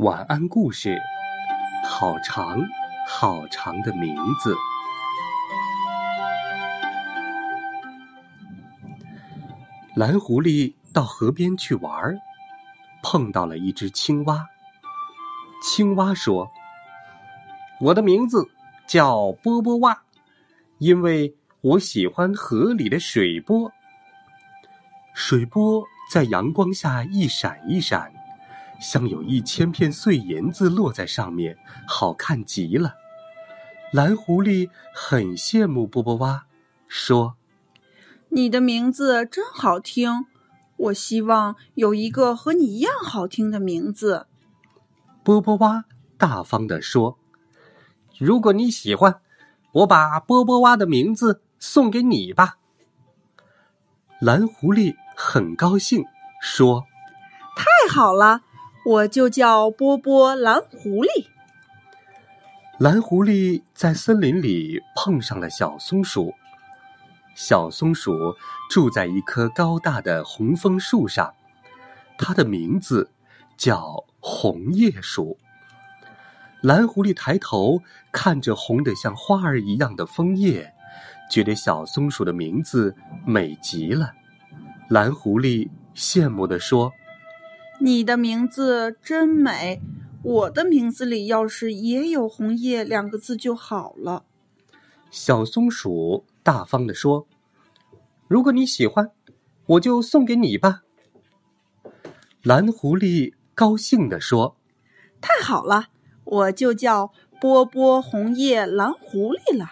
晚安故事，好长好长的名字。蓝狐狸到河边去玩，碰到了一只青蛙。青蛙说：“我的名字叫波波蛙，因为我喜欢河里的水波。水波在阳光下一闪一闪。”像有一千片碎银子落在上面，好看极了。蓝狐狸很羡慕波波蛙，说：“你的名字真好听，我希望有一个和你一样好听的名字。”波波蛙大方地说：“如果你喜欢，我把波波蛙的名字送给你吧。”蓝狐狸很高兴，说：“太好了。”我就叫波波蓝狐狸。蓝狐狸在森林里碰上了小松鼠。小松鼠住在一棵高大的红枫树上，它的名字叫红叶鼠。蓝狐狸抬头看着红得像花儿一样的枫叶，觉得小松鼠的名字美极了。蓝狐狸羡慕地说。你的名字真美，我的名字里要是也有“红叶”两个字就好了。小松鼠大方地说：“如果你喜欢，我就送给你吧。”蓝狐狸高兴地说：“太好了，我就叫波波红叶蓝狐狸了。”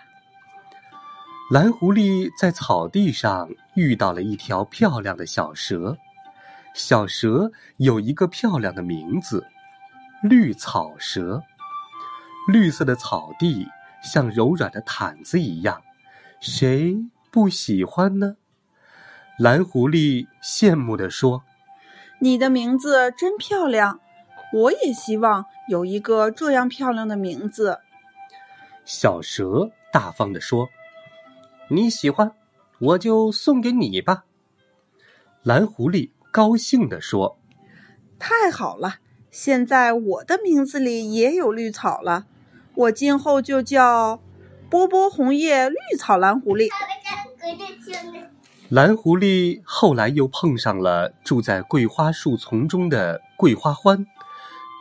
蓝狐狸在草地上遇到了一条漂亮的小蛇。小蛇有一个漂亮的名字——绿草蛇。绿色的草地像柔软的毯子一样，谁不喜欢呢？蓝狐狸羡慕地说：“你的名字真漂亮，我也希望有一个这样漂亮的名字。”小蛇大方地说：“你喜欢，我就送给你吧。”蓝狐狸。高兴地说：“太好了！现在我的名字里也有绿草了，我今后就叫波波红叶绿草蓝狐狸。”蓝狐狸后来又碰上了住在桂花树丛中的桂花欢，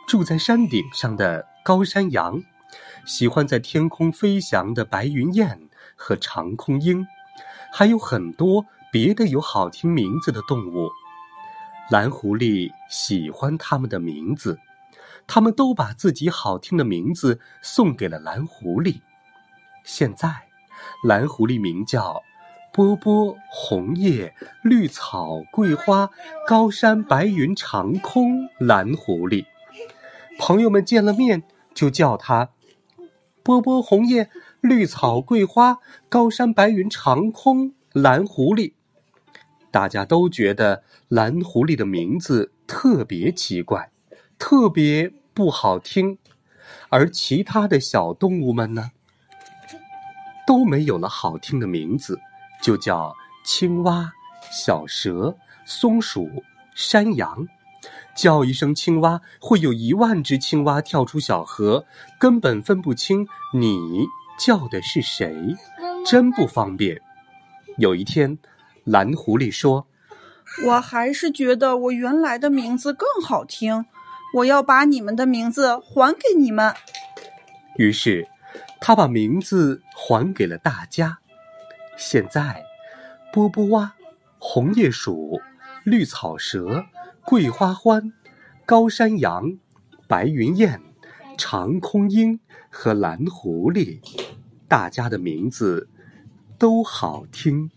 住在山顶上的高山羊，喜欢在天空飞翔的白云雁和长空鹰，还有很多别的有好听名字的动物。蓝狐狸喜欢他们的名字，他们都把自己好听的名字送给了蓝狐狸。现在，蓝狐狸名叫波波、红叶、绿草、桂花、高山、白云、长空。蓝狐狸，朋友们见了面就叫他波波、红叶、绿草、桂花、高山、白云、长空。蓝狐狸。大家都觉得蓝狐狸的名字特别奇怪，特别不好听，而其他的小动物们呢，都没有了好听的名字，就叫青蛙、小蛇、松鼠、山羊。叫一声青蛙，会有一万只青蛙跳出小河，根本分不清你叫的是谁，真不方便。有一天。蓝狐狸说：“我还是觉得我原来的名字更好听，我要把你们的名字还给你们。”于是，他把名字还给了大家。现在，波波蛙、红叶鼠、绿草蛇、桂花欢、高山羊、白云雁、长空鹰和蓝狐狸，大家的名字都好听。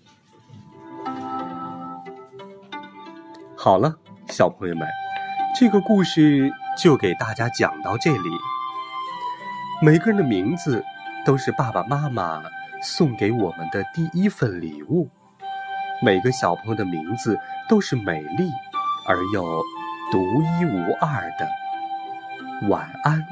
好了，小朋友们，这个故事就给大家讲到这里。每个人的名字都是爸爸妈妈送给我们的第一份礼物。每个小朋友的名字都是美丽而又独一无二的。晚安。